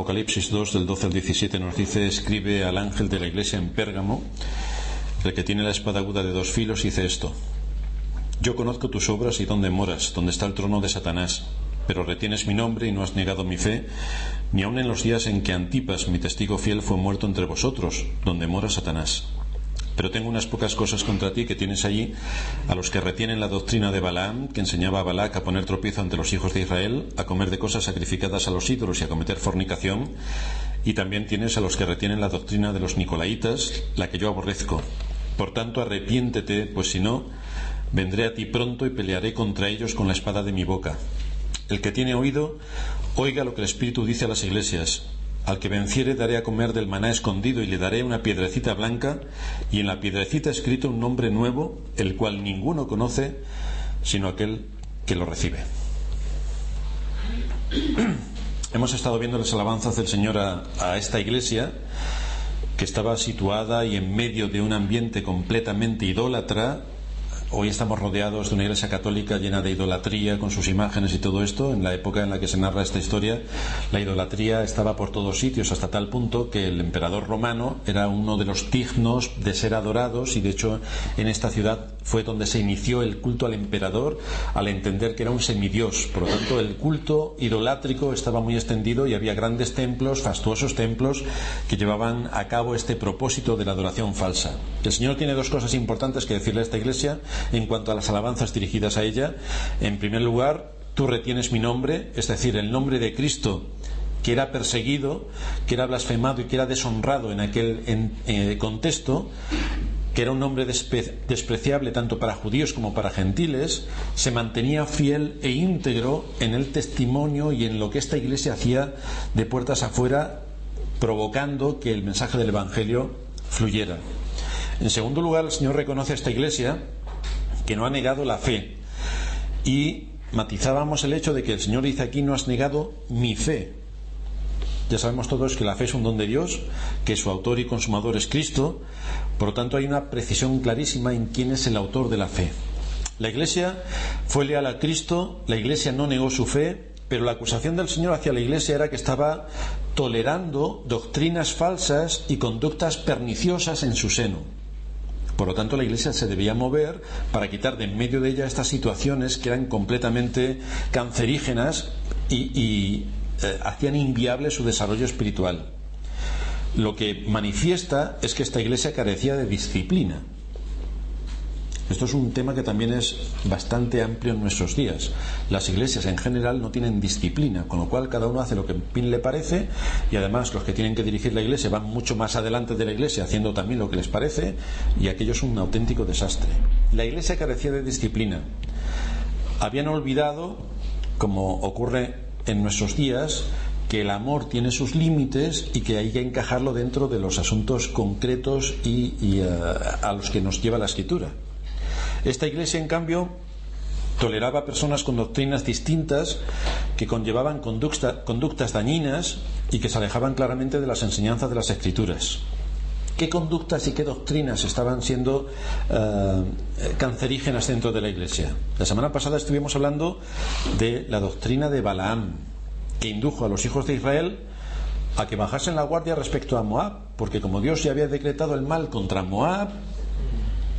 Apocalipsis 2 del 12 al 17 nos dice, escribe al ángel de la iglesia en Pérgamo, el que tiene la espada aguda de dos filos, dice esto. Yo conozco tus obras y dónde moras, donde está el trono de Satanás, pero retienes mi nombre y no has negado mi fe, ni aun en los días en que Antipas, mi testigo fiel, fue muerto entre vosotros, donde mora Satanás. Pero tengo unas pocas cosas contra ti que tienes allí, a los que retienen la doctrina de Balaam, que enseñaba a Balac a poner tropiezo ante los hijos de Israel, a comer de cosas sacrificadas a los ídolos y a cometer fornicación, y también tienes a los que retienen la doctrina de los nicolaitas, la que yo aborrezco. Por tanto, arrepiéntete, pues si no, vendré a ti pronto y pelearé contra ellos con la espada de mi boca. El que tiene oído, oiga lo que el Espíritu dice a las iglesias. Al que venciere daré a comer del maná escondido y le daré una piedrecita blanca y en la piedrecita escrito un nombre nuevo, el cual ninguno conoce sino aquel que lo recibe. Hemos estado viendo las alabanzas del Señor a, a esta iglesia que estaba situada y en medio de un ambiente completamente idólatra Hoy estamos rodeados de una iglesia católica llena de idolatría con sus imágenes y todo esto. En la época en la que se narra esta historia, la idolatría estaba por todos sitios hasta tal punto que el emperador romano era uno de los dignos de ser adorados y de hecho en esta ciudad fue donde se inició el culto al emperador al entender que era un semidios. Por lo tanto, el culto idolátrico estaba muy extendido y había grandes templos, fastuosos templos que llevaban a cabo este propósito de la adoración falsa. El Señor tiene dos cosas importantes que decirle a esta iglesia en cuanto a las alabanzas dirigidas a ella. En primer lugar, tú retienes mi nombre, es decir, el nombre de Cristo que era perseguido, que era blasfemado y que era deshonrado en aquel eh, contexto, que era un nombre despreciable tanto para judíos como para gentiles, se mantenía fiel e íntegro en el testimonio y en lo que esta iglesia hacía de puertas afuera, provocando que el mensaje del Evangelio fluyera. En segundo lugar, el Señor reconoce a esta iglesia que no ha negado la fe. Y matizábamos el hecho de que el Señor dice aquí no has negado mi fe. Ya sabemos todos que la fe es un don de Dios, que su autor y consumador es Cristo, por lo tanto hay una precisión clarísima en quién es el autor de la fe. La Iglesia fue leal a Cristo, la Iglesia no negó su fe, pero la acusación del Señor hacia la Iglesia era que estaba tolerando doctrinas falsas y conductas perniciosas en su seno. Por lo tanto, la Iglesia se debía mover para quitar de en medio de ella estas situaciones que eran completamente cancerígenas y, eh, hacían inviable su desarrollo espiritual. Lo que manifiesta es que esta Iglesia carecía de disciplina. Esto es un tema que también es bastante amplio en nuestros días. Las iglesias en general no tienen disciplina, con lo cual cada uno hace lo que le parece y además los que tienen que dirigir la iglesia van mucho más adelante de la iglesia haciendo también lo que les parece y aquello es un auténtico desastre. La iglesia carecía de disciplina. Habían olvidado, como ocurre en nuestros días, que el amor tiene sus límites y que hay que encajarlo dentro de los asuntos concretos y, eh, a los que nos lleva la escritura. Esta iglesia, en cambio, toleraba personas con doctrinas distintas que conllevaban conductas dañinas y que se alejaban claramente de las enseñanzas de las escrituras. ¿Qué conductas y qué doctrinas estaban siendo eh, cancerígenas dentro de la iglesia? La semana pasada estuvimos hablando de la doctrina de Balaam, que indujo a los hijos de Israel a que bajasen la guardia respecto a Moab, porque como Dios ya había decretado el mal contra Moab,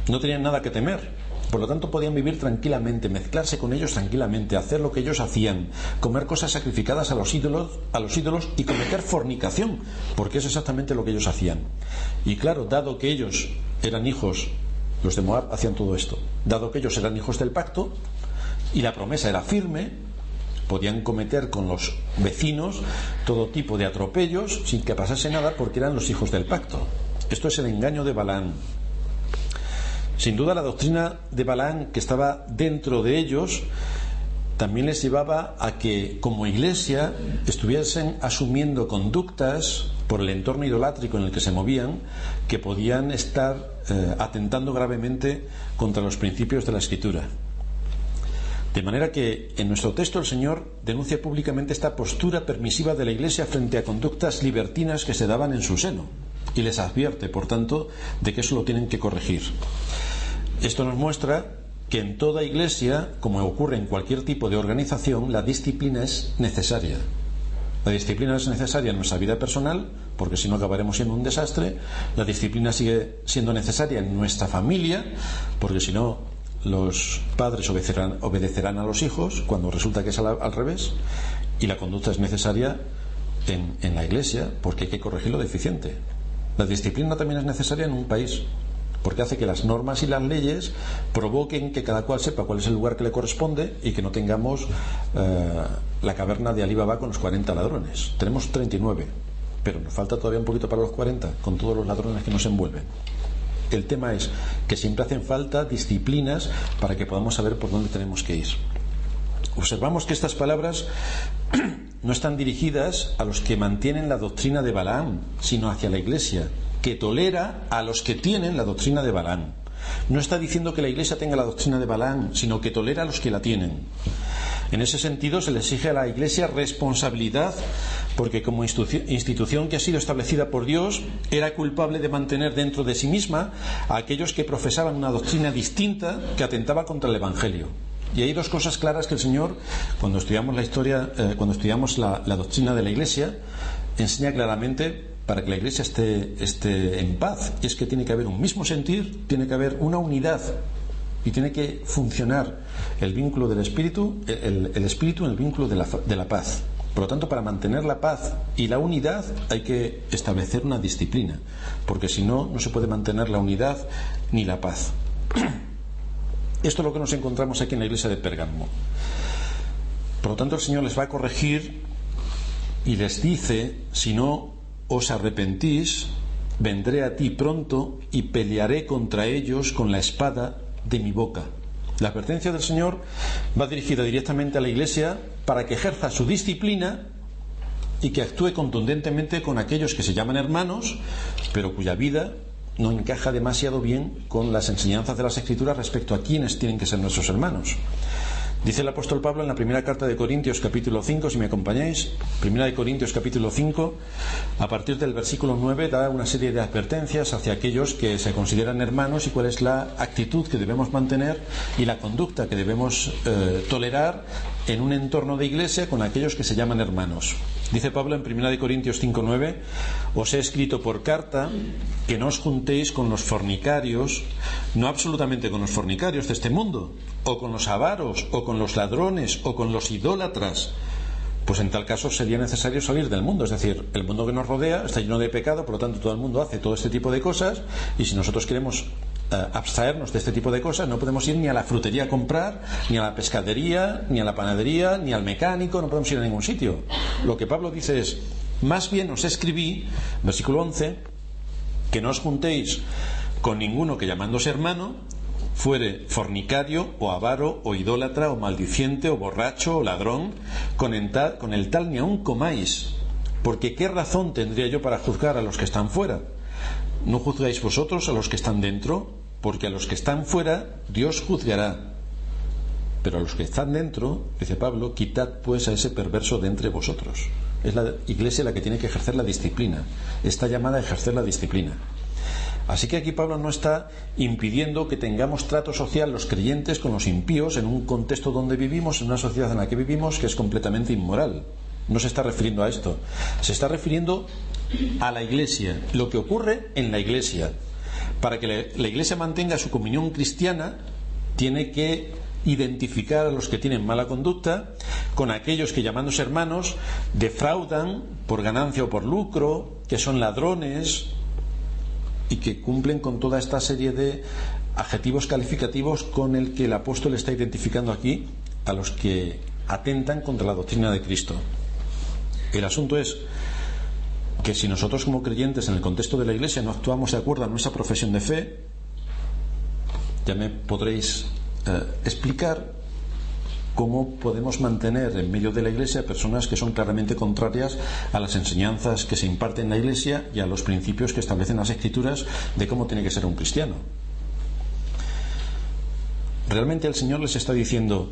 no tenían nada que temer. Por lo tanto, podían vivir tranquilamente, mezclarse con ellos tranquilamente, hacer lo que ellos hacían, comer cosas sacrificadas a los ídolos, a los ídolos y cometer fornicación, porque es exactamente lo que ellos hacían. Y claro, dado que ellos eran hijos, los de Moab hacían todo esto, dado que ellos eran hijos del pacto y la promesa era firme, podían cometer con los vecinos todo tipo de atropellos sin que pasase nada porque eran los hijos del pacto. Esto es el engaño de Balán. Sin duda la doctrina de Balaán que estaba dentro de ellos también les llevaba a que como iglesia estuviesen asumiendo conductas por el entorno idolátrico en el que se movían que podían estar eh, atentando gravemente contra los principios de la escritura. De manera que en nuestro texto el Señor denuncia públicamente esta postura permisiva de la Iglesia frente a conductas libertinas que se daban en su seno y les advierte, por tanto, de que eso lo tienen que corregir. Esto nos muestra que en toda iglesia, como ocurre en cualquier tipo de organización, la disciplina es necesaria. La disciplina es necesaria en nuestra vida personal, porque si no acabaremos siendo un desastre. La disciplina sigue siendo necesaria en nuestra familia, porque si no los padres obedecerán, a los hijos cuando resulta que es al, revés. Y la conducta es necesaria en, en la iglesia, porque hay que corregir lo deficiente. La disciplina también es necesaria en un país, porque hace que las normas y las leyes provoquen que cada cual sepa cuál es el lugar que le corresponde y que no tengamos eh, la caverna de Alibaba con los 40 ladrones. Tenemos 39, pero nos falta todavía un poquito para los 40 con todos los ladrones que nos envuelven. El tema es que siempre hacen falta disciplinas para que podamos saber por dónde tenemos que ir. Observamos que estas palabras no están dirigidas a los que mantienen la doctrina de Balaam, sino hacia la Iglesia, que tolera a los que tienen la doctrina de Balaam. No está diciendo que la Iglesia tenga la doctrina de Balaam, sino que tolera a los que la tienen. En ese sentido, se le exige a la Iglesia responsabilidad, porque como institución que ha sido establecida por Dios, era culpable de mantener dentro de sí misma a aquellos que profesaban una doctrina distinta que atentaba contra el Evangelio. Y hay dos cosas claras que el Señor, cuando estudiamos la historia, eh, cuando estudiamos la, doctrina de la Iglesia, enseña claramente para que la Iglesia esté, esté en paz. Y es que tiene que haber un mismo sentir, tiene que haber una unidad y tiene que funcionar el vínculo del espíritu, el, espíritu en el vínculo de la, de la, paz. Por lo tanto, para mantener la paz y la unidad hay que establecer una disciplina, porque si no, no se puede mantener la unidad ni la paz. Esto es lo que nos encontramos aquí en la iglesia de Pérgamo. Por lo tanto, el Señor les va a corregir y les dice, si no os arrepentís, vendré a ti pronto y pelearé contra ellos con la espada de mi boca. La advertencia del Señor va dirigida directamente a la iglesia para que ejerza su disciplina y que actúe contundentemente con aquellos que se llaman hermanos, pero cuya vida no encaja demasiado bien con las enseñanzas de las Escrituras respecto a quienes tienen que ser nuestros hermanos. Dice el apóstol Pablo en la primera carta de Corintios capítulo 5, si me acompañáis, primera de Corintios capítulo 5, a partir del versículo 9 da una serie de advertencias hacia aquellos que se consideran hermanos y cuál es la actitud que debemos mantener y la conducta que debemos eh, tolerar en un entorno de iglesia con aquellos que se llaman hermanos. Dice Pablo en 1 Corintios 5:9, os he escrito por carta que no os juntéis con los fornicarios, no absolutamente con los fornicarios de este mundo, o con los avaros, o con los ladrones, o con los idólatras. Pues en tal caso sería necesario salir del mundo, es decir, el mundo que nos rodea está lleno de pecado, por lo tanto todo el mundo hace todo este tipo de cosas, y si nosotros queremos abstraernos de este tipo de cosas, no podemos ir ni a la frutería a comprar, ni a la pescadería, ni a la panadería, ni al mecánico, no podemos ir a ningún sitio. Lo que Pablo dice es, más bien os escribí, versículo 11, que no os juntéis con ninguno que llamándose hermano fuere fornicario o avaro o idólatra o maldiciente o borracho o ladrón, con el tal, con el tal ni aun comáis, porque qué razón tendría yo para juzgar a los que están fuera. ¿No juzgáis vosotros a los que están dentro? Porque a los que están fuera Dios juzgará. Pero a los que están dentro, dice Pablo, quitad pues a ese perverso de entre vosotros. Es la iglesia la que tiene que ejercer la disciplina. Está llamada a ejercer la disciplina. Así que aquí Pablo no está impidiendo que tengamos trato social los creyentes con los impíos en un contexto donde vivimos, en una sociedad en la que vivimos que es completamente inmoral. No se está refiriendo a esto. Se está refiriendo a la iglesia, lo que ocurre en la iglesia, para que la Iglesia mantenga su comunión cristiana, tiene que identificar a los que tienen mala conducta con aquellos que llamándose hermanos defraudan por ganancia o por lucro, que son ladrones y que cumplen con toda esta serie de adjetivos calificativos con el que el apóstol está identificando aquí a los que atentan contra la doctrina de Cristo. El asunto es que si nosotros como creyentes en el contexto de la Iglesia no actuamos de acuerdo a nuestra profesión de fe, ya me podréis eh, explicar cómo podemos mantener en medio de la Iglesia personas que son claramente contrarias a las enseñanzas que se imparten en la Iglesia y a los principios que establecen las Escrituras de cómo tiene que ser un cristiano. Realmente el Señor les está diciendo,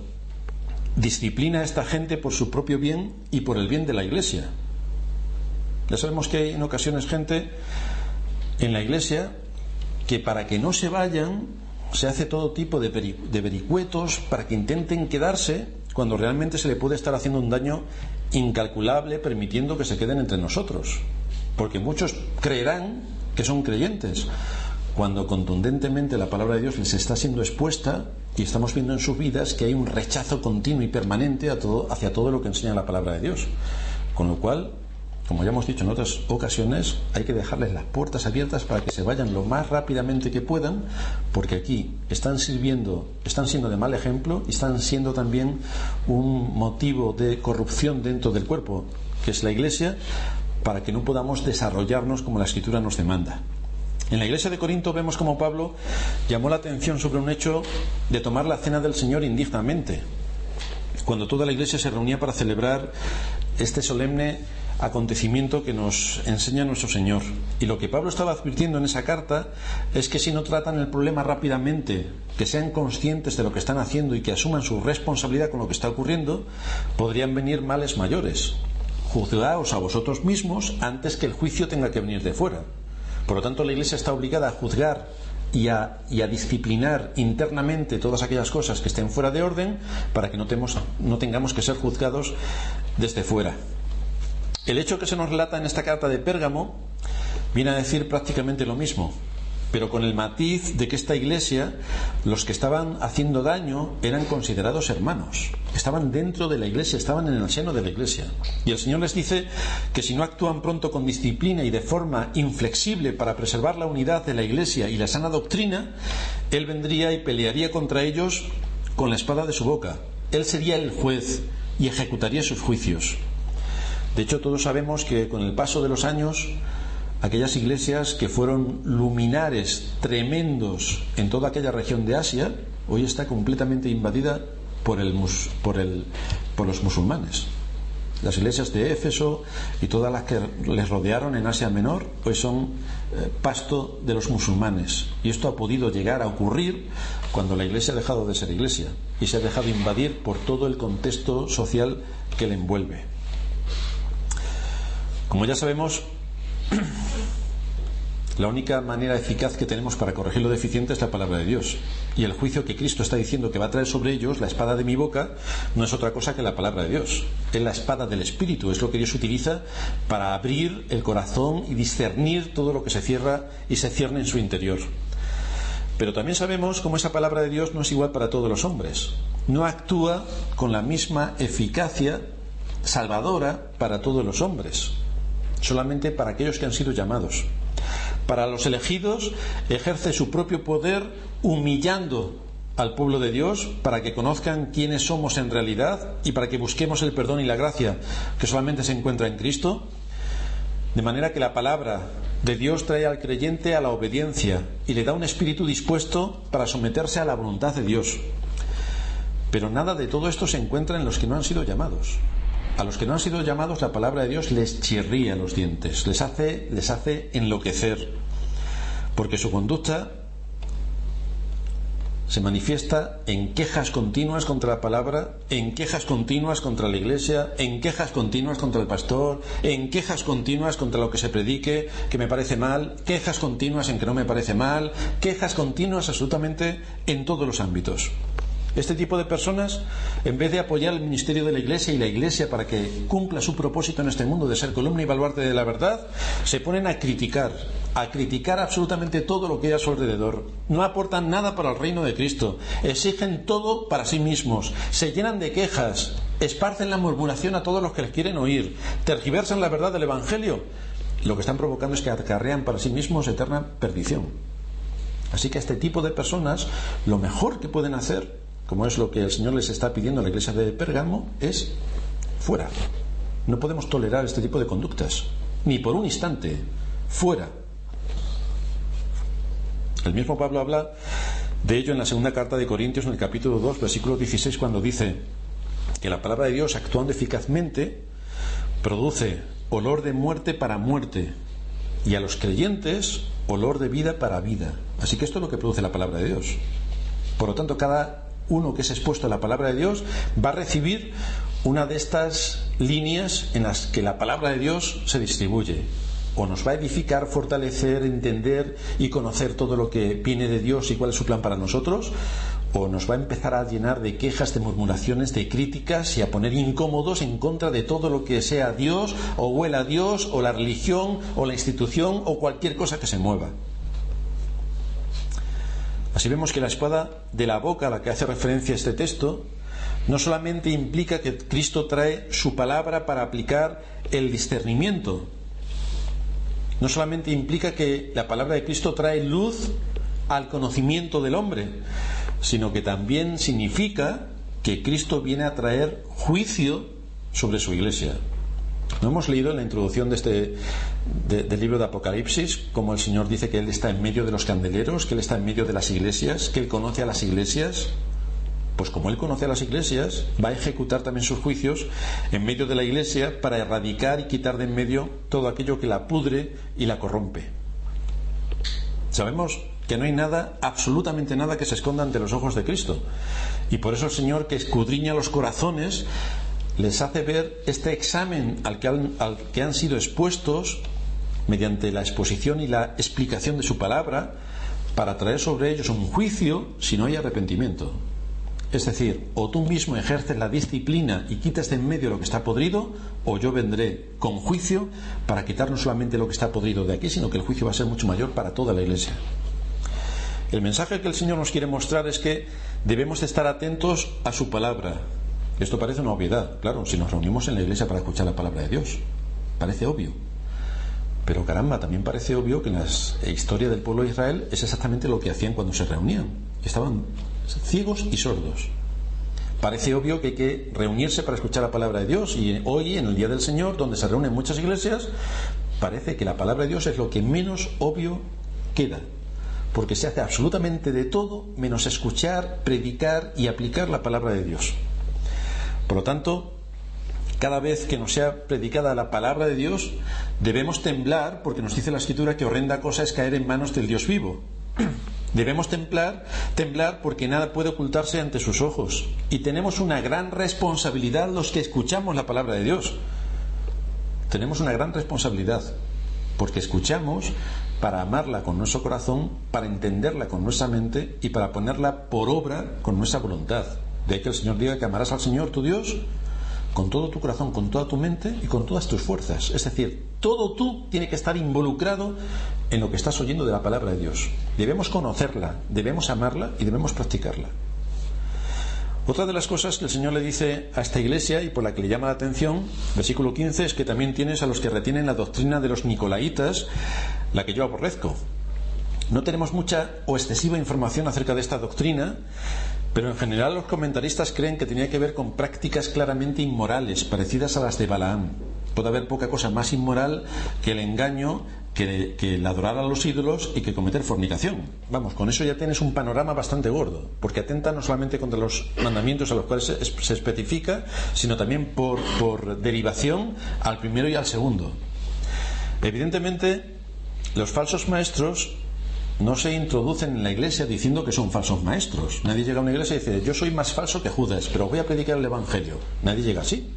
disciplina a esta gente por su propio bien y por el bien de la Iglesia. Ya sabemos que hay en ocasiones gente en la iglesia que para que no se vayan se hace todo tipo de, vericuetos para que intenten quedarse cuando realmente se le puede estar haciendo un daño incalculable permitiendo que se queden entre nosotros. Porque muchos creerán que son creyentes, cuando contundentemente la palabra de Dios les está siendo expuesta y estamos viendo en sus vidas que hay un rechazo continuo y permanente hacia todo lo que enseña la palabra de Dios. Con lo cual, como ya hemos dicho en otras ocasiones, hay que dejarles las puertas abiertas para que se vayan lo más rápidamente que puedan, porque aquí están sirviendo, están siendo de mal ejemplo y están siendo también un motivo de corrupción dentro del cuerpo, que es la Iglesia, para que no podamos desarrollarnos como la Escritura nos demanda. En la iglesia de Corinto vemos como Pablo llamó la atención sobre un hecho de tomar la cena del Señor indignamente, cuando toda la iglesia se reunía para celebrar este solemne acontecimiento que nos enseña nuestro Señor. Y lo que Pablo estaba advirtiendo en esa carta es que si no tratan el problema rápidamente, que sean conscientes de lo que están haciendo y que asuman su responsabilidad con lo que está ocurriendo, podrían venir males mayores. Juzgaos a vosotros mismos antes que el juicio tenga que venir de fuera. Por lo tanto, la Iglesia está obligada a juzgar y a, disciplinar internamente todas aquellas cosas que estén fuera de orden para que no tengamos que ser juzgados desde fuera. El hecho que se nos relata en esta carta de Pérgamo viene a decir prácticamente lo mismo, pero con el matiz de que esta iglesia, los que estaban haciendo daño, eran considerados hermanos, estaban dentro de la iglesia, estaban en el seno de la iglesia. Y el Señor les dice que si no actúan pronto con disciplina y de forma inflexible para preservar la unidad de la iglesia y la sana doctrina, Él vendría y pelearía contra ellos con la espada de su boca. Él sería el juez y ejecutaría sus juicios. De hecho, todos sabemos que con el paso de los años, aquellas iglesias que fueron luminares tremendos en toda aquella región de Asia, hoy está completamente invadida por, el, por, los musulmanes. Las iglesias de Éfeso y todas las que les rodearon en Asia Menor hoy son eh, pasto de los musulmanes. Y esto ha podido llegar a ocurrir cuando la iglesia ha dejado de ser iglesia y se ha dejado invadir por todo el contexto social que le envuelve. Como ya sabemos, la única manera eficaz que tenemos para corregir lo deficiente es la palabra de Dios. Y el juicio que Cristo está diciendo que va a traer sobre ellos, la espada de mi boca, no es otra cosa que la palabra de Dios. Es la espada del Espíritu, es lo que Dios utiliza para abrir el corazón y discernir todo lo que se cierra y se cierne en su interior. Pero también sabemos cómo esa palabra de Dios no es igual para todos los hombres. No actúa con la misma eficacia salvadora para todos los hombres solamente para aquellos que han sido llamados. Para los elegidos ejerce su propio poder humillando al pueblo de Dios para que conozcan quiénes somos en realidad y para que busquemos el perdón y la gracia que solamente se encuentra en Cristo. De manera que la palabra de Dios trae al creyente a la obediencia y le da un espíritu dispuesto para someterse a la voluntad de Dios. Pero nada de todo esto se encuentra en los que no han sido llamados. A los que no han sido llamados, la palabra de Dios les chirría los dientes, les hace, les hace enloquecer, porque su conducta se manifiesta en quejas continuas contra la palabra, en quejas continuas contra la iglesia, en quejas continuas contra el pastor, en quejas continuas contra lo que se predique, que me parece mal, quejas continuas en que no me parece mal, quejas continuas absolutamente en todos los ámbitos. Este tipo de personas, en vez de apoyar el ministerio de la Iglesia y la Iglesia para que cumpla su propósito en este mundo de ser columna y baluarte de la verdad, se ponen a criticar, a criticar absolutamente todo lo que hay a su alrededor. No aportan nada para el reino de Cristo, exigen todo para sí mismos, se llenan de quejas, esparcen la murmuración a todos los que les quieren oír, tergiversan la verdad del Evangelio. Lo que están provocando es que acarrean para sí mismos eterna perdición. Así que a este tipo de personas lo mejor que pueden hacer como es lo que el Señor les está pidiendo a la iglesia de Pérgamo, es fuera. No podemos tolerar este tipo de conductas, ni por un instante, fuera. El mismo Pablo habla de ello en la segunda carta de Corintios, en el capítulo 2, versículo 16, cuando dice que la palabra de Dios, actuando eficazmente, produce olor de muerte para muerte y a los creyentes olor de vida para vida. Así que esto es lo que produce la palabra de Dios. Por lo tanto, cada uno que es expuesto a la palabra de Dios va a recibir una de estas líneas en las que la palabra de Dios se distribuye. O nos va a edificar, fortalecer, entender y conocer todo lo que viene de Dios y cuál es su plan para nosotros, o nos va a empezar a llenar de quejas, de murmuraciones, de críticas y a poner incómodos en contra de todo lo que sea Dios o huela a Dios o la religión o la institución o cualquier cosa que se mueva. Así vemos que la espada de la boca a la que hace referencia este texto no solamente implica que Cristo trae su palabra para aplicar el discernimiento, no solamente implica que la palabra de Cristo trae luz al conocimiento del hombre, sino que también significa que Cristo viene a traer juicio sobre su iglesia. ¿No hemos leído en la introducción de este, del libro de Apocalipsis como el Señor dice que Él está en medio de los candeleros, que Él está en medio de las iglesias, que Él conoce a las iglesias? Pues como Él conoce a las iglesias, va a ejecutar también sus juicios en medio de la iglesia para erradicar y quitar de en medio todo aquello que la pudre y la corrompe. Sabemos que no hay nada, absolutamente nada que se esconda ante los ojos de Cristo. Y por eso el Señor que escudriña los corazones les hace ver este examen al que han, al que han sido expuestos mediante la exposición y la explicación de su palabra para traer sobre ellos un juicio si no hay arrepentimiento. Es decir, o tú mismo ejerces la disciplina y quitas de en medio lo que está podrido, o yo vendré con juicio para quitar no solamente lo que está podrido de aquí, sino que el juicio va a ser mucho mayor para toda la iglesia. El mensaje que el Señor nos quiere mostrar es que debemos de estar atentos a su palabra. Esto parece una obviedad, claro, si nos reunimos en la iglesia para escuchar la palabra de Dios. Parece obvio. Pero caramba, también parece obvio que en la historia del pueblo de Israel es exactamente lo que hacían cuando se reunían. Estaban ciegos y sordos. Parece obvio que hay que reunirse para escuchar la palabra de Dios y hoy, en el Día del Señor, donde se reúnen muchas iglesias, parece que la palabra de Dios es lo que menos obvio queda porque se hace absolutamente de todo menos escuchar, predicar y aplicar la palabra de Dios. Por lo tanto, cada vez que nos sea predicada la palabra de Dios, debemos temblar, porque nos dice la Escritura que horrenda cosa es caer en manos del Dios vivo. Debemos temblar, temblar porque nada puede ocultarse ante sus ojos. Y tenemos una gran responsabilidad los que escuchamos la palabra de Dios. Tenemos una gran responsabilidad porque escuchamos para amarla con nuestro corazón, para entenderla con nuestra mente y para ponerla por obra con nuestra voluntad. De ahí que el Señor diga que amarás al Señor tu Dios con todo tu corazón, con toda tu mente y con todas tus fuerzas. Es decir, todo tú tiene que estar involucrado en lo que estás oyendo de la palabra de Dios. Debemos conocerla, debemos amarla y debemos practicarla. Otra de las cosas que el Señor le dice a esta iglesia y por la que le llama la atención, versículo 15, es que también tienes a los que retienen la doctrina de los nicolaitas, la que yo aborrezco. No tenemos mucha o excesiva información acerca de esta doctrina, pero en general los comentaristas creen que tenía que ver con prácticas claramente inmorales, parecidas a las de Balaam. Puede haber poca cosa más inmoral que el engaño que, el adorar a los ídolos y que cometer fornicación. Vamos, con eso ya tienes un panorama bastante gordo, porque atenta no solamente contra los mandamientos a los cuales se, se especifica, sino también por, por derivación al primero y al segundo. Evidentemente, los falsos maestros no se introducen en la iglesia diciendo que son falsos maestros. Nadie llega a una iglesia y dice, yo soy más falso que Judas, pero voy a predicar el Evangelio. Nadie llega así.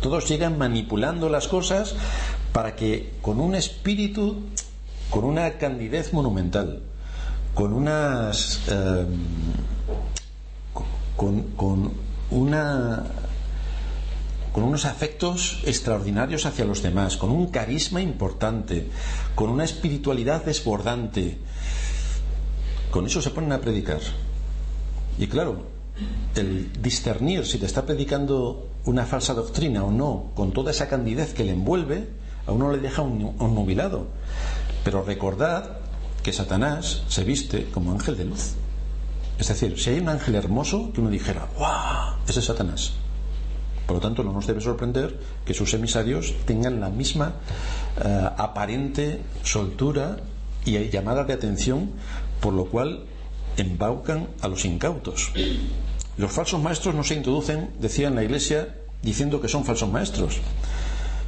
Todos llegan manipulando las cosas para que con un espíritu, con una candidez monumental, con unas. Eh, con, una con unos afectos extraordinarios hacia los demás, con un carisma importante, con una espiritualidad desbordante. Con eso se ponen a predicar. Y claro, el discernir si te está predicando una falsa doctrina o no, con toda esa candidez que le envuelve, a uno le deja un, nubilado. Pero recordad que Satanás se viste como ángel de luz. Es decir, si hay un ángel hermoso, que uno dijera, ¡guau! Ese es Satanás. Por lo tanto, no nos debe sorprender que sus emisarios tengan la misma eh, aparente soltura y llamada de atención, por lo cual embaucan a los incautos. Los falsos maestros no se introducen, decía en la iglesia, diciendo que son falsos maestros,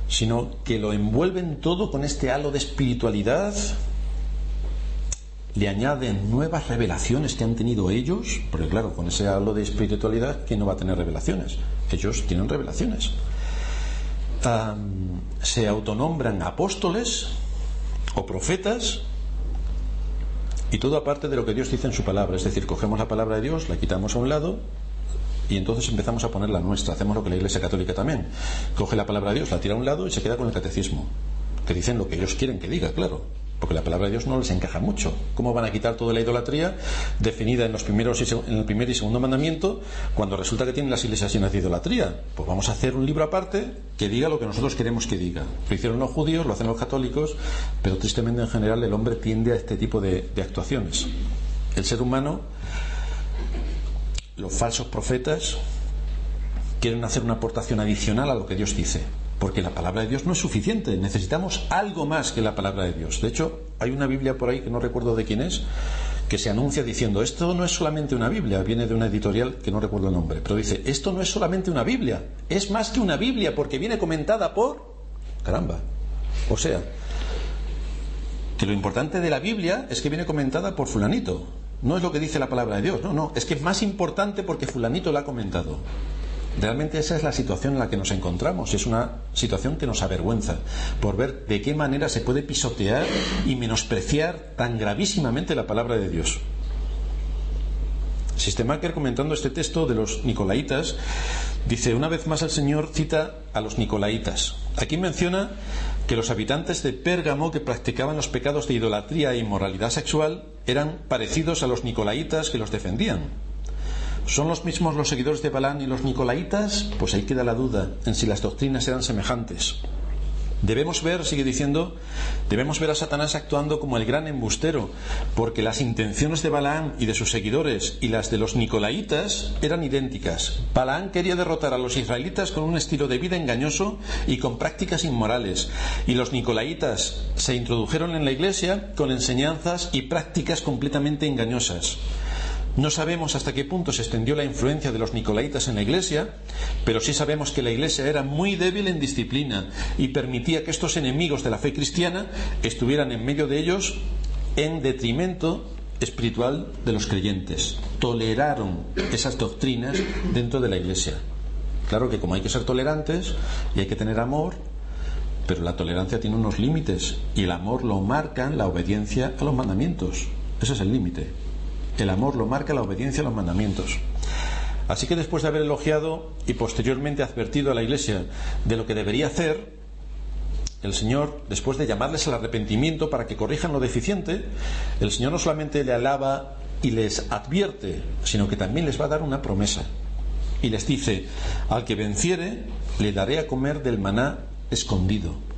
sino que lo envuelven todo con este halo de espiritualidad, le añaden nuevas revelaciones que han tenido ellos, porque claro, con ese halo de espiritualidad, ¿quién no va a tener revelaciones? Ellos tienen revelaciones. se autonombran apóstoles o profetas Y todo aparte de lo que Dios dice en su palabra. Es decir, cogemos la palabra de Dios, la quitamos a un lado y entonces empezamos a poner la nuestra. Hacemos lo que la Iglesia Católica también. Coge la palabra de Dios, la tira a un lado y se queda con el catecismo. Que dicen lo que ellos quieren que diga, claro porque la palabra de Dios no les encaja mucho. ¿Cómo van a quitar toda la idolatría definida en, los primeros en el primer y segundo mandamiento cuando resulta que tienen las iglesias llenas de idolatría? Pues vamos a hacer un libro aparte que diga lo que nosotros queremos que diga. Lo hicieron los judíos, lo hacen los católicos, pero tristemente en general el hombre tiende a este tipo de actuaciones. El ser humano, los falsos profetas, quieren hacer una aportación adicional a lo que Dios dice porque la palabra de Dios no es suficiente, necesitamos algo más que la palabra de Dios. De hecho, hay una Biblia por ahí que no recuerdo de quién es, que se anuncia diciendo, esto no es solamente una Biblia, viene de una editorial que no recuerdo el nombre, pero dice, esto no es solamente una Biblia, es más que una Biblia porque viene comentada por... Caramba. O sea, que lo importante de la Biblia es que viene comentada por fulanito. No es lo que dice la palabra de Dios, no, no, es que es más importante porque fulanito la ha comentado. Realmente esa es la situación en la que nos encontramos. Es una situación que nos avergüenza por ver de qué manera se puede pisotear y menospreciar tan gravísimamente la palabra de Dios. Sistemaker, comentando este texto de los Nicolaitas, dice, una vez más el Señor cita a los Nicolaitas. Aquí menciona que los habitantes de Pérgamo que practicaban los pecados de idolatría e inmoralidad sexual eran parecidos a los Nicolaitas que los defendían. ¿Son los mismos los seguidores de Balán y los Nicolaitas? Pues ahí queda la duda en si las doctrinas eran semejantes. Debemos ver, sigue diciendo, debemos ver a Satanás actuando como el gran embustero, porque las intenciones de Balaán y de sus seguidores y las de los Nicolaitas eran idénticas. Balaán quería derrotar a los israelitas con un estilo de vida engañoso y con prácticas inmorales, y los Nicolaitas se introdujeron en la iglesia con enseñanzas y prácticas completamente engañosas. No sabemos hasta qué punto se extendió la influencia de los nicolaitas en la Iglesia, pero sí sabemos que la Iglesia era muy débil en disciplina y permitía que estos enemigos de la fe cristiana estuvieran en medio de ellos en detrimento espiritual de los creyentes. Toleraron esas doctrinas dentro de la Iglesia. Claro que como hay que ser tolerantes y hay que tener amor, pero la tolerancia tiene unos límites y el amor lo marca la obediencia a los mandamientos. Ese es el límite. El amor lo marca la obediencia a los mandamientos. Así que después de haber elogiado y posteriormente advertido a la Iglesia de lo que debería hacer, el Señor, después de llamarles al arrepentimiento para que corrijan lo deficiente, el Señor no solamente le alaba y les advierte, sino que también les va a dar una promesa. Y les dice, al que venciere, le daré a comer del maná escondido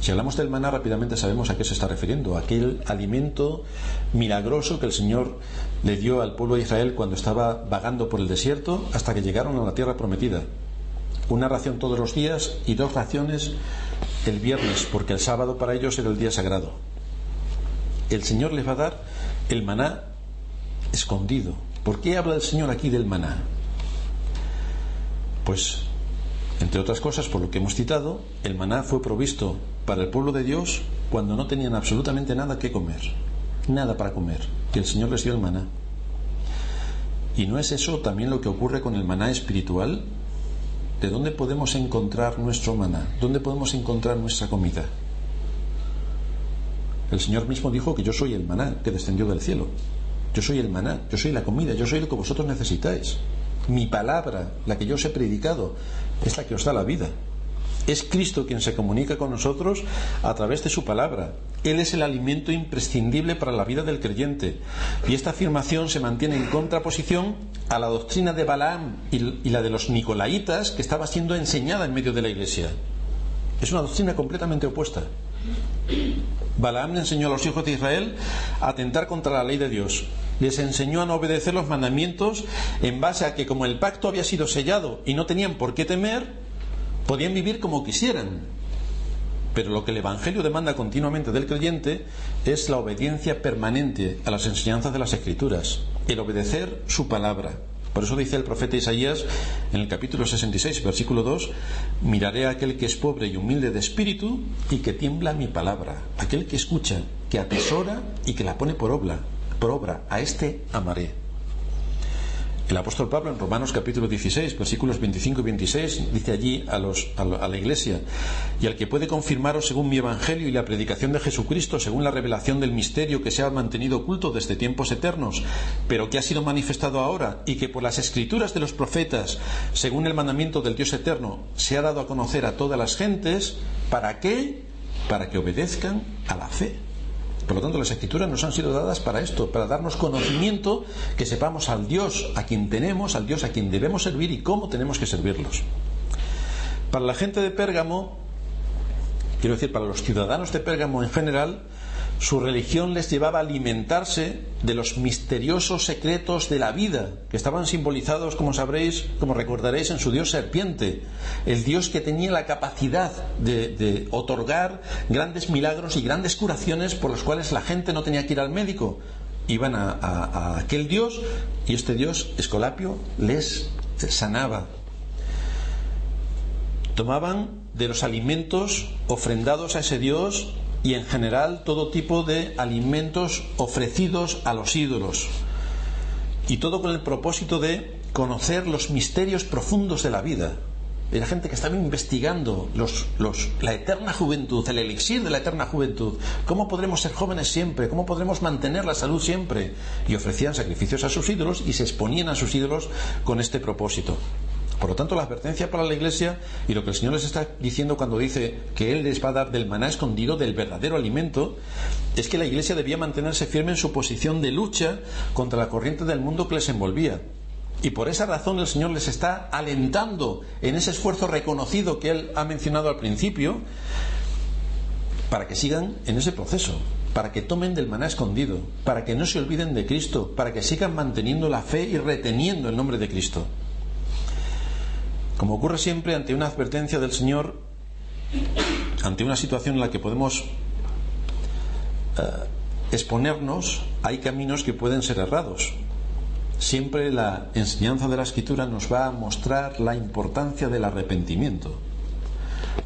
si hablamos del maná rápidamente sabemos a qué se está refiriendo, aquel alimento milagroso que el Señor le dio al pueblo de Israel cuando estaba vagando por el desierto hasta que llegaron a la tierra prometida. Una ración todos los días y dos raciones el viernes, porque el sábado para ellos era el día sagrado. El Señor les va a dar el maná escondido. ¿Por qué habla el Señor aquí del maná? Pues entre otras cosas, por lo que hemos citado, el maná fue provisto para el pueblo de Dios cuando no tenían absolutamente nada que comer, nada para comer, que el Señor les dio el maná. ¿Y no es eso también lo que ocurre con el maná espiritual? ¿De dónde podemos encontrar nuestro maná? ¿Dónde podemos encontrar nuestra comida? El Señor mismo dijo que yo soy el maná que descendió del cielo. Yo soy el maná, yo soy la comida, yo soy lo que vosotros necesitáis. Mi palabra, la que yo os he predicado, es la que os da la vida. Es Cristo quien se comunica con nosotros a través de su palabra. Él es el alimento imprescindible para la vida del creyente. Y esta afirmación se mantiene en contraposición a la doctrina de Balaam y la de los Nicolaitas que estaba siendo enseñada en medio de la iglesia. Es una doctrina completamente opuesta. Balaam enseñó a los hijos de Israel a atentar contra la ley de Dios les enseñó a no obedecer los mandamientos en base a que como el pacto había sido sellado y no tenían por qué temer, podían vivir como quisieran. Pero lo que el Evangelio demanda continuamente del creyente es la obediencia permanente a las enseñanzas de las Escrituras, el obedecer su palabra. Por eso dice el profeta Isaías en el capítulo 66, versículo 2, miraré a aquel que es pobre y humilde de espíritu y que tiembla mi palabra, aquel que escucha, que atesora y que la pone por obra, por obra, a este amaré. El apóstol Pablo en Romanos capítulo 16, versículos 25 y 26, dice allí a, la iglesia, y al que puede confirmaros según mi evangelio y la predicación de Jesucristo, según la revelación del misterio que se ha mantenido oculto desde tiempos eternos, pero que ha sido manifestado ahora, y que por las escrituras de los profetas, según el mandamiento del Dios eterno, se ha dado a conocer a todas las gentes, ¿para qué? Para que obedezcan a la fe. Por lo tanto, las escrituras nos han sido dadas para esto, para darnos conocimiento, que sepamos al Dios a quien tenemos, al Dios a quien debemos servir y cómo tenemos que servirlos. Para la gente de Pérgamo, quiero decir, para los ciudadanos de Pérgamo en general, su religión les llevaba a alimentarse de los misteriosos secretos de la vida, que estaban simbolizados, como sabréis, como recordaréis, en su dios serpiente, el dios que tenía la capacidad de, otorgar grandes milagros y grandes curaciones por los cuales la gente no tenía que ir al médico. Iban a aquel dios y este dios, Escolapio, les sanaba. Tomaban de los alimentos ofrendados a ese dios y en general todo tipo de alimentos ofrecidos a los ídolos. Y todo con el propósito de conocer los misterios profundos de la vida. Era gente que estaba investigando los, la eterna juventud, el elixir de la eterna juventud. ¿Cómo podremos ser jóvenes siempre? ¿Cómo podremos mantener la salud siempre? Y ofrecían sacrificios a sus ídolos y se exponían a sus ídolos con este propósito. Por lo tanto, la advertencia para la Iglesia y lo que el Señor les está diciendo cuando dice que Él les va a dar del maná escondido, del verdadero alimento, es que la Iglesia debía mantenerse firme en su posición de lucha contra la corriente del mundo que les envolvía. Y por esa razón el Señor les está alentando en ese esfuerzo reconocido que Él ha mencionado al principio, para que sigan en ese proceso, para que tomen del maná escondido, para que no se olviden de Cristo, para que sigan manteniendo la fe y reteniendo el nombre de Cristo. Como ocurre siempre ante una advertencia del Señor, ante una situación en la que podemos eh, exponernos, hay caminos que pueden ser errados. Siempre la enseñanza de la escritura nos va a mostrar la importancia del arrepentimiento.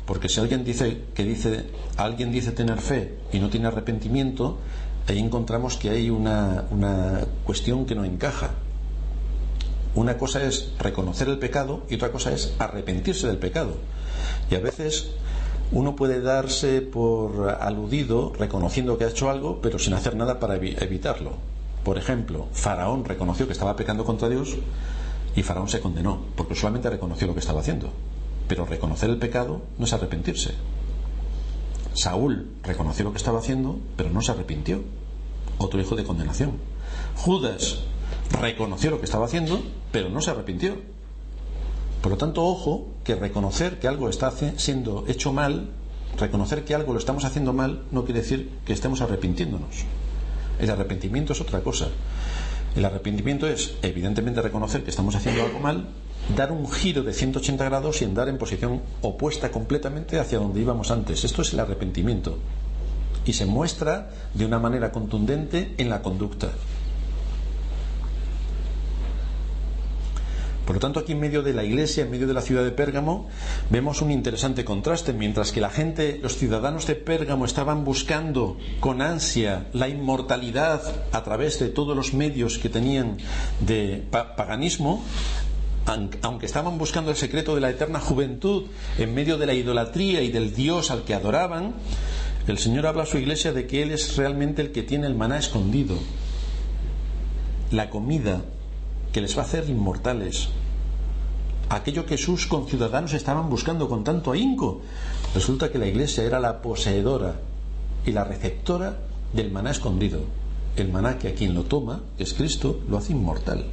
Porque si alguien dice que dice, alguien dice tener fe y no tiene arrepentimiento, ahí encontramos que hay una, una cuestión que no encaja. Una cosa es reconocer el pecado y otra cosa es arrepentirse del pecado. Y a veces uno puede darse por aludido reconociendo que ha hecho algo, pero sin hacer nada para evitarlo. Por ejemplo, Faraón reconoció que estaba pecando contra Dios y Faraón se condenó, porque solamente reconoció lo que estaba haciendo. Pero reconocer el pecado no es arrepentirse. Saúl reconoció lo que estaba haciendo, pero no se arrepintió. Otro hijo de condenación. Judas reconoció lo que estaba haciendo, pero no se arrepintió. Por lo tanto, ojo, que reconocer que algo está siendo hecho mal, reconocer que algo lo estamos haciendo mal, no quiere decir que estemos arrepintiéndonos. El arrepentimiento es otra cosa. El arrepentimiento es, evidentemente, reconocer que estamos haciendo algo mal, dar un giro de 180 grados y andar en posición opuesta completamente hacia donde íbamos antes. Esto es el arrepentimiento. Y se muestra de una manera contundente en la conducta. Por lo tanto, aquí en medio de la iglesia, en medio de la ciudad de Pérgamo, vemos un interesante contraste. Mientras que la gente, los ciudadanos de Pérgamo estaban buscando con ansia la inmortalidad a través de todos los medios que tenían de paganismo, aunque estaban buscando el secreto de la eterna juventud en medio de la idolatría y del Dios al que adoraban, el Señor habla a su iglesia de que Él es realmente el que tiene el maná escondido, la comida que les va a hacer inmortales, aquello que sus conciudadanos estaban buscando con tanto ahínco. Resulta que la iglesia era la poseedora y la receptora del maná escondido. El maná que a quien lo toma, que es Cristo, lo hace inmortal.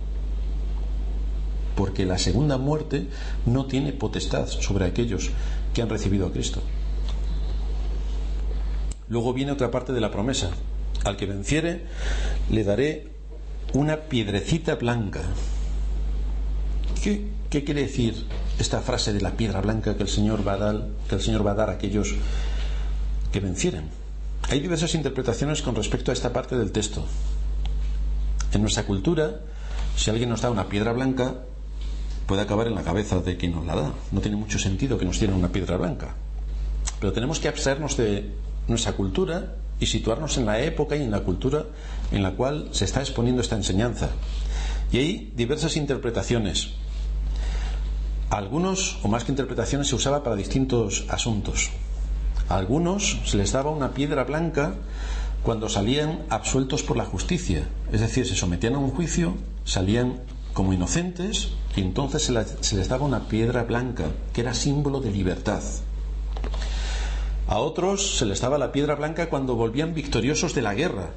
Porque la segunda muerte no tiene potestad sobre aquellos que han recibido a Cristo. Luego viene otra parte de la promesa. Al que venciere, le daré una piedrecita blanca. ¿Qué ¿Qué quiere decir esta frase de la piedra blanca que el Señor va a dar, que el Señor va a, dar a aquellos que vencieren? Hay diversas interpretaciones con respecto a esta parte del texto. En nuestra cultura, si alguien nos da una piedra blanca, puede acabar en la cabeza de quien nos la da. No tiene mucho sentido que nos dieran una piedra blanca. Pero tenemos que abstraernos de nuestra cultura y situarnos en la época y en la cultura en la cual se está exponiendo esta enseñanza. Y hay diversas interpretaciones. Algunos, o más que interpretaciones, se usaba para distintos asuntos. A algunos se les daba una piedra blanca cuando salían absueltos por la justicia, es decir, se sometían a un juicio, salían como inocentes y entonces se, se les daba una piedra blanca que era símbolo de libertad. A otros se les daba la piedra blanca cuando volvían victoriosos de la guerra,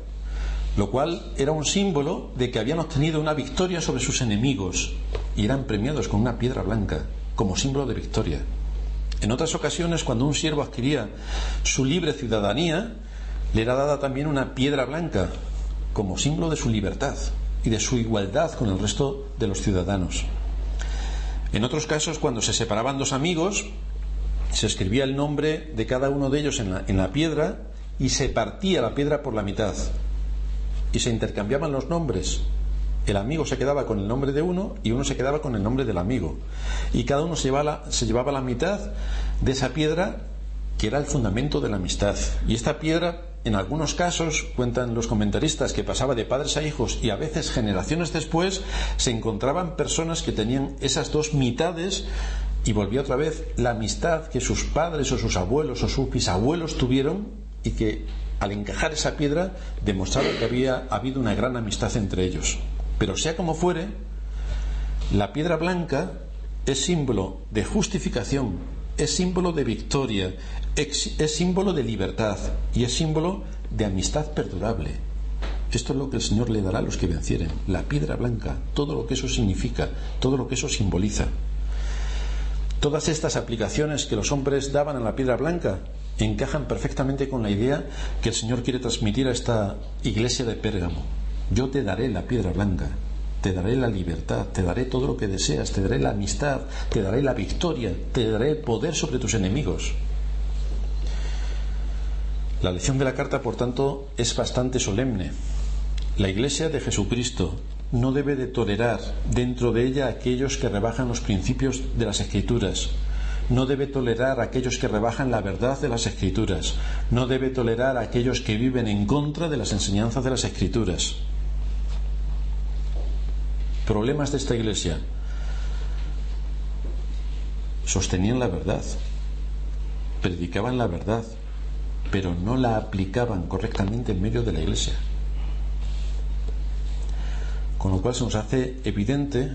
lo cual era un símbolo de que habían obtenido una victoria sobre sus enemigos y eran premiados con una piedra blanca como símbolo de victoria. En otras ocasiones, cuando un siervo adquiría su libre ciudadanía, le era dada también una piedra blanca como símbolo de su libertad y de su igualdad con el resto de los ciudadanos. En otros casos, cuando se separaban dos amigos, se escribía el nombre de cada uno de ellos en la, en la piedra y se partía la piedra por la mitad y se intercambiaban los nombres. El amigo se quedaba con el nombre de uno y uno se quedaba con el nombre del amigo. Y cada uno se llevaba la, se llevaba la mitad de esa piedra que era el fundamento de la amistad. Y esta piedra, en algunos casos, cuentan los comentaristas, que pasaba de padres a hijos y a veces generaciones después se encontraban personas que tenían esas dos mitades y volvía otra vez la amistad que sus padres o sus abuelos o sus bisabuelos tuvieron y que al encajar esa piedra demostraba que había habido una gran amistad entre ellos. Pero sea como fuere, la piedra blanca es símbolo de justificación, es símbolo de victoria, es símbolo de libertad y es símbolo de amistad perdurable. Esto es lo que el Señor le dará a los que vencieren, la piedra blanca, todo lo que eso significa, todo lo que eso simboliza. Todas estas aplicaciones que los hombres daban a la piedra blanca encajan perfectamente con la idea que el Señor quiere transmitir a esta iglesia de Pérgamo. Yo te daré la piedra blanca, te daré la libertad, te daré todo lo que deseas, te daré la amistad, te daré la victoria, te daré el poder sobre tus enemigos. La lección de la carta, por tanto, es bastante solemne. La Iglesia de Jesucristo no debe de tolerar dentro de ella aquellos que rebajan los principios de las Escrituras, no debe tolerar a aquellos que rebajan la verdad de las escrituras, no debe tolerar a aquellos que viven en contra de las enseñanzas de las escrituras. Problemas de esta iglesia. Sostenían la verdad, predicaban la verdad, pero no la aplicaban correctamente en medio de la iglesia. Con lo cual se nos hace evidente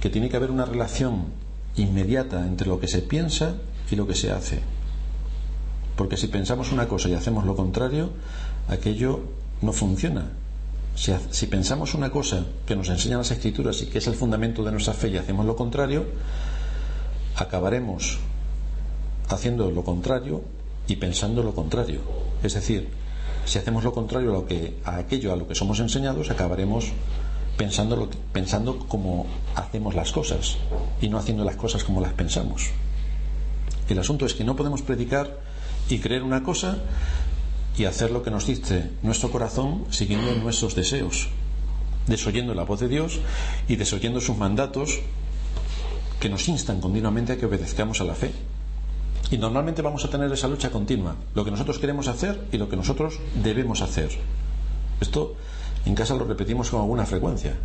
que tiene que haber una relación inmediata entre lo que se piensa y lo que se hace. Porque si pensamos una cosa y hacemos lo contrario, aquello no funciona. Si, pensamos una cosa que nos enseñan las escrituras y que es el fundamento de nuestra fe y hacemos lo contrario, acabaremos haciendo lo contrario y pensando lo contrario. Es decir, si hacemos lo contrario a, lo que, a aquello a lo que somos enseñados, acabaremos pensando, pensando como hacemos las cosas y no haciendo las cosas como las pensamos. El asunto es que no podemos predicar y creer una cosa y hacer lo que nos dice nuestro corazón siguiendo nuestros deseos, desoyendo la voz de Dios y desoyendo sus mandatos que nos instan continuamente a que obedezcamos a la fe. Y normalmente vamos a tener esa lucha continua, lo que nosotros queremos hacer y lo que nosotros debemos hacer. Esto en casa lo repetimos con alguna frecuencia.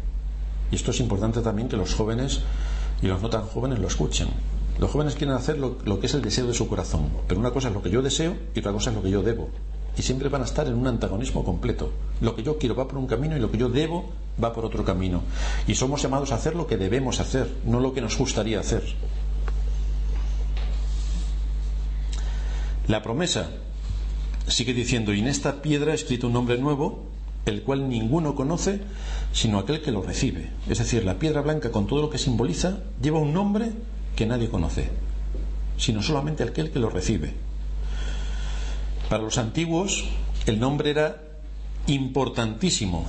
Y esto es importante también que los jóvenes y los no tan jóvenes lo escuchen. Los jóvenes quieren hacer lo, que es el deseo de su corazón, pero una cosa es lo que yo deseo y otra cosa es lo que yo debo. Y siempre van a estar en un antagonismo completo. Lo que yo quiero va por un camino y lo que yo debo va por otro camino. Y somos llamados a hacer lo que debemos hacer, no lo que nos gustaría hacer. La promesa sigue diciendo, y en esta piedra he escrito un nombre nuevo el cual ninguno conoce sino aquel que lo recibe. Es decir, la piedra blanca con todo lo que simboliza lleva un nombre que nadie conoce, sino solamente aquel que lo recibe. Para los antiguos el nombre era importantísimo,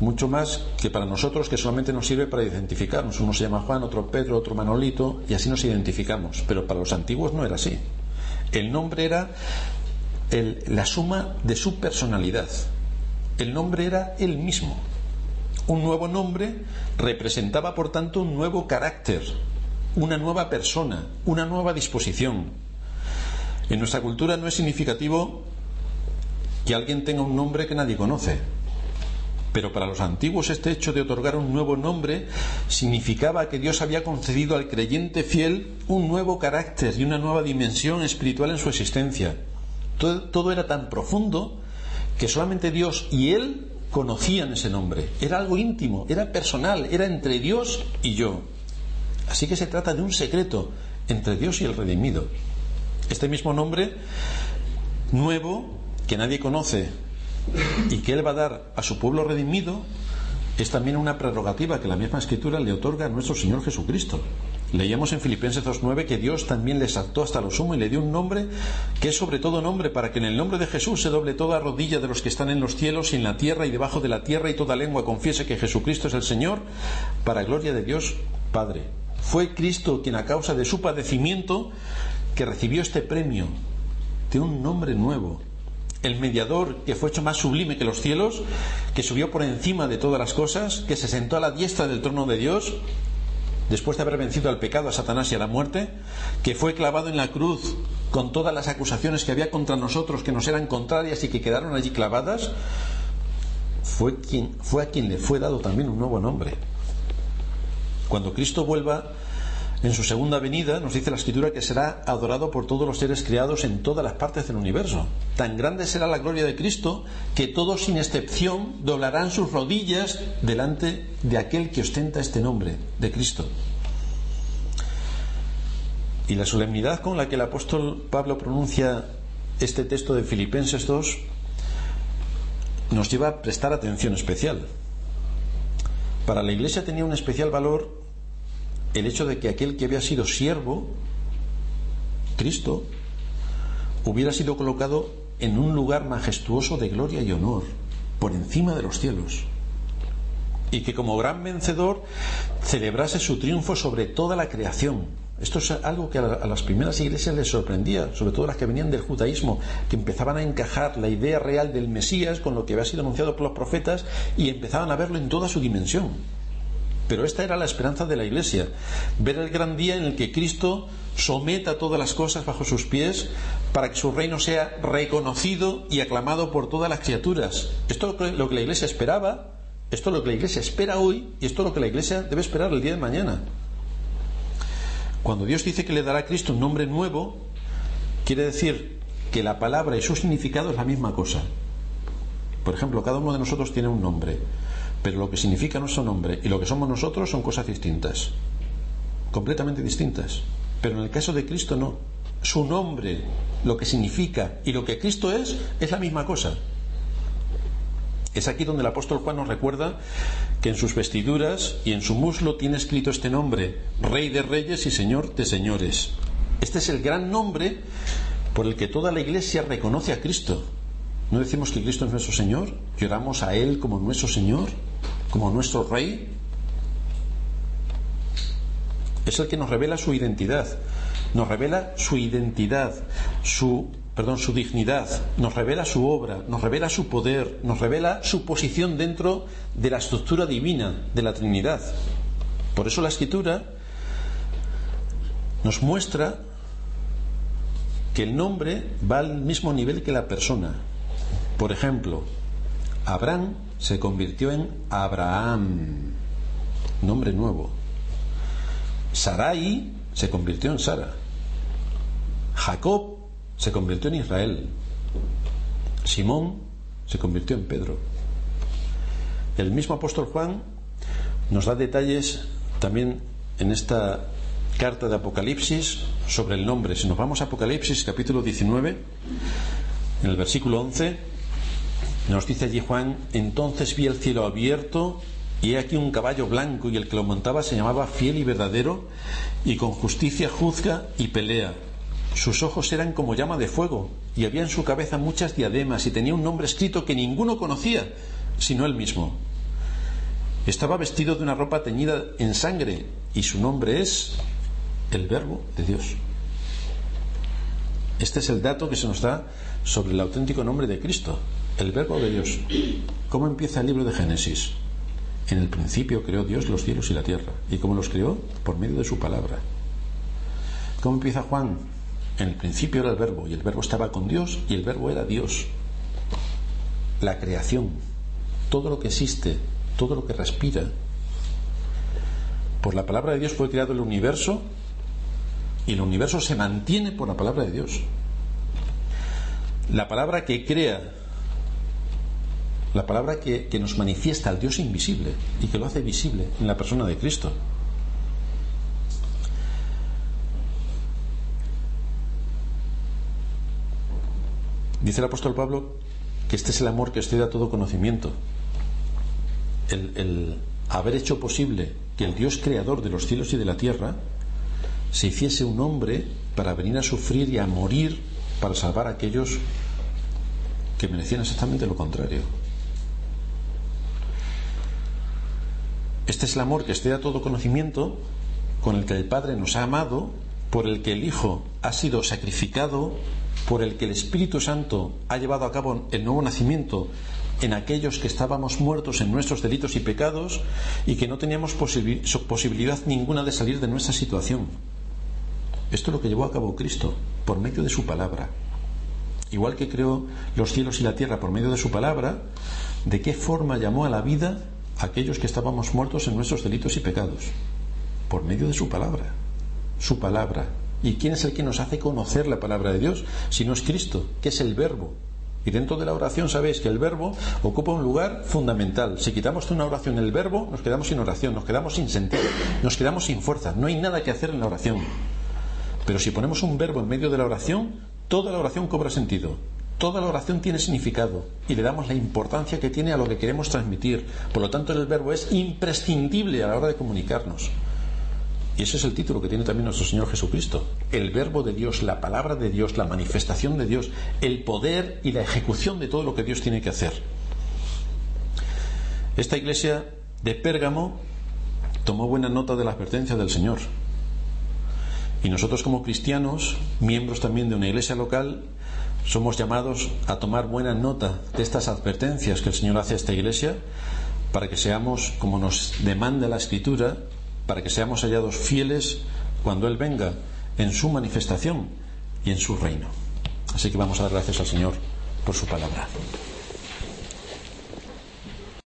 mucho más que para nosotros que solamente nos sirve para identificarnos. Uno se llama Juan, otro Pedro, otro Manolito, y así nos identificamos. Pero para los antiguos no era así. El nombre era la suma de su personalidad. El nombre era el mismo. Un nuevo nombre representaba, por tanto, un nuevo carácter, una nueva persona, una nueva disposición. En nuestra cultura no es significativo que alguien tenga un nombre que nadie conoce. Pero para los antiguos este hecho de otorgar un nuevo nombre significaba que Dios había concedido al creyente fiel un nuevo carácter y una nueva dimensión espiritual en su existencia. Todo, era tan profundo que solamente Dios y Él conocían ese nombre. Era algo íntimo, era personal, era entre Dios y yo. Así que se trata de un secreto entre Dios y el redimido. Este mismo nombre nuevo que nadie conoce y que Él va a dar a su pueblo redimido es también una prerrogativa que la misma Escritura le otorga a nuestro Señor Jesucristo. Leíamos en Filipenses 2.9 que Dios también le exaltó hasta lo sumo y le dio un nombre que es sobre todo nombre para que en el nombre de Jesús se doble toda rodilla de los que están en los cielos y en la tierra y debajo de la tierra y toda lengua confiese que Jesucristo es el Señor para gloria de Dios Padre. Fue Cristo quien a causa de su padecimiento que recibió este premio de un nombre nuevo. El mediador que fue hecho más sublime que los cielos, que subió por encima de todas las cosas, que se sentó a la diestra del trono de Dios, después de haber vencido al pecado, a Satanás y a la muerte, que fue clavado en la cruz con todas las acusaciones que había contra nosotros, que nos eran contrarias y que quedaron allí clavadas, fue, a quien le fue dado también un nuevo nombre. Cuando Cristo vuelva en su segunda venida, nos dice la Escritura que será adorado por todos los seres creados en todas las partes del universo. Tan grande será la gloria de Cristo que todos sin excepción doblarán sus rodillas delante de aquel que ostenta este nombre, de Cristo. Y la solemnidad con la que el apóstol Pablo pronuncia este texto de Filipenses 2 nos lleva a prestar atención especial. Para la Iglesia tenía un especial valor el hecho de que aquel que había sido siervo, Cristo, hubiera sido colocado en un lugar majestuoso de gloria y honor, por encima de los cielos, y que como gran vencedor celebrase su triunfo sobre toda la creación. Esto es algo que a las primeras iglesias les sorprendía, sobre todo las que venían del judaísmo, que empezaban a encajar la idea real del Mesías con lo que había sido anunciado por los profetas y empezaban a verlo en toda su dimensión. Pero esta era la esperanza de la Iglesia, ver el gran día en el que Cristo someta todas las cosas bajo sus pies para que su reino sea reconocido y aclamado por todas las criaturas. Esto es lo que la Iglesia esperaba, esto es lo que la Iglesia espera hoy y esto es lo que la Iglesia debe esperar el día de mañana. Cuando Dios dice que le dará a Cristo un nombre nuevo, quiere decir que la palabra y su significado es la misma cosa. Por ejemplo, cada uno de nosotros tiene un nombre. Pero lo que significa nuestro nombre y lo que somos nosotros son cosas distintas, completamente distintas. Pero en el caso de Cristo no. Su nombre, lo que significa y lo que Cristo es, es la misma cosa. Es aquí donde el apóstol Juan nos recuerda que en sus vestiduras y en su muslo tiene escrito este nombre, Rey de Reyes y Señor de Señores. Este es el gran nombre por el que toda la iglesia reconoce a Cristo. ¿No decimos que Cristo es nuestro Señor? ¿Lloramos a Él como nuestro Señor? ¿Como nuestro Rey? Es el que nos revela su identidad. Nos revela su identidad, su, perdón, su dignidad, nos revela su obra, nos revela su poder, nos revela su posición dentro de la estructura divina de la Trinidad. Por eso la Escritura nos muestra que el nombre va al mismo nivel que la persona. Por ejemplo, Abraham se convirtió en Abraham, nombre nuevo. Sarai se convirtió en Sara. Jacob se convirtió en Israel. Simón se convirtió en Pedro. El mismo apóstol Juan nos da detalles también en esta carta de Apocalipsis sobre el nombre. Si nos vamos a Apocalipsis capítulo 19, en el versículo 11, nos dice allí Juan, entonces vi el cielo abierto y he aquí un caballo blanco y el que lo montaba se llamaba fiel y verdadero y con justicia juzga y pelea. Sus ojos eran como llama de fuego y había en su cabeza muchas diademas y tenía un nombre escrito que ninguno conocía, sino él mismo. Estaba vestido de una ropa teñida en sangre y su nombre es el Verbo de Dios. Este es el dato que se nos da sobre el auténtico nombre de Cristo, el verbo de Dios. ¿Cómo empieza el libro de Génesis? En el principio creó Dios los cielos y la tierra. ¿Y cómo los creó? Por medio de su palabra. ¿Cómo empieza Juan? En el principio era el verbo y el verbo estaba con Dios y el verbo era Dios. La creación. todo lo que existe, todo lo que respira. Por la palabra de Dios fue creado el universo y el universo se mantiene por la palabra de Dios. La palabra que crea, la palabra que, nos manifiesta al Dios invisible y que lo hace visible en la persona de Cristo. Dice el apóstol Pablo que este es el amor que usted da todo conocimiento. El, haber hecho posible que el Dios creador de los cielos y de la tierra se hiciese un hombre para venir a sufrir y a morir para salvar a aquellos que merecían exactamente lo contrario. Este es el amor que esté a todo conocimiento, con el que el Padre nos ha amado, por el que el Hijo ha sido sacrificado por el que el Espíritu Santo ha llevado a cabo el nuevo nacimiento en aquellos que estábamos muertos en nuestros delitos y pecados y que no teníamos posibilidad ninguna de salir de nuestra situación. Esto es lo que llevó a cabo Cristo por medio de su palabra. Igual que creó los cielos y la tierra por medio de su palabra, ¿de qué forma llamó a la vida aquellos que estábamos muertos en nuestros delitos y pecados? Por medio de su palabra. Su palabra, ¿Y quién es el que nos hace conocer la palabra de Dios? Si no es Cristo, que es el verbo. Y dentro de la oración sabéis que el verbo ocupa un lugar fundamental. Si quitamos de una oración el verbo, nos quedamos sin oración, nos quedamos sin sentido, nos quedamos sin fuerza. No hay nada que hacer en la oración. Pero si ponemos un verbo en medio de la oración, toda la oración cobra sentido. Toda la oración tiene significado y le damos la importancia que tiene a lo que queremos transmitir. Por lo tanto, el verbo es imprescindible a la hora de comunicarnos. Y ese es el título que tiene también nuestro Señor Jesucristo. El verbo de Dios, la palabra de Dios, la manifestación de Dios, el poder y la ejecución de todo lo que Dios tiene que hacer. Esta iglesia de Pérgamo tomó buena nota de la advertencia del Señor. Y nosotros como cristianos, miembros también de una iglesia local, somos llamados a tomar buena nota de estas advertencias que el Señor hace a esta iglesia para que seamos, como nos demanda la Escritura, para que seamos hallados fieles cuando Él venga en su manifestación y en su reino. Así que vamos a dar gracias al Señor por su palabra.